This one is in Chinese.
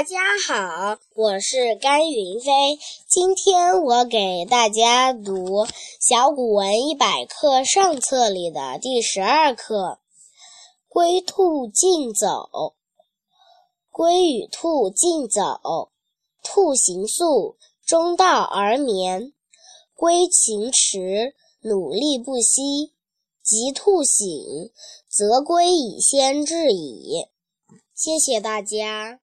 大家好，我是甘云飞。今天我给大家读《小古文一百课上册》里的第十二课《龟兔竞走》。龟与兔竞走，兔行速，中道而眠；龟行迟，努力不息。及兔醒，则龟已先至矣。谢谢大家。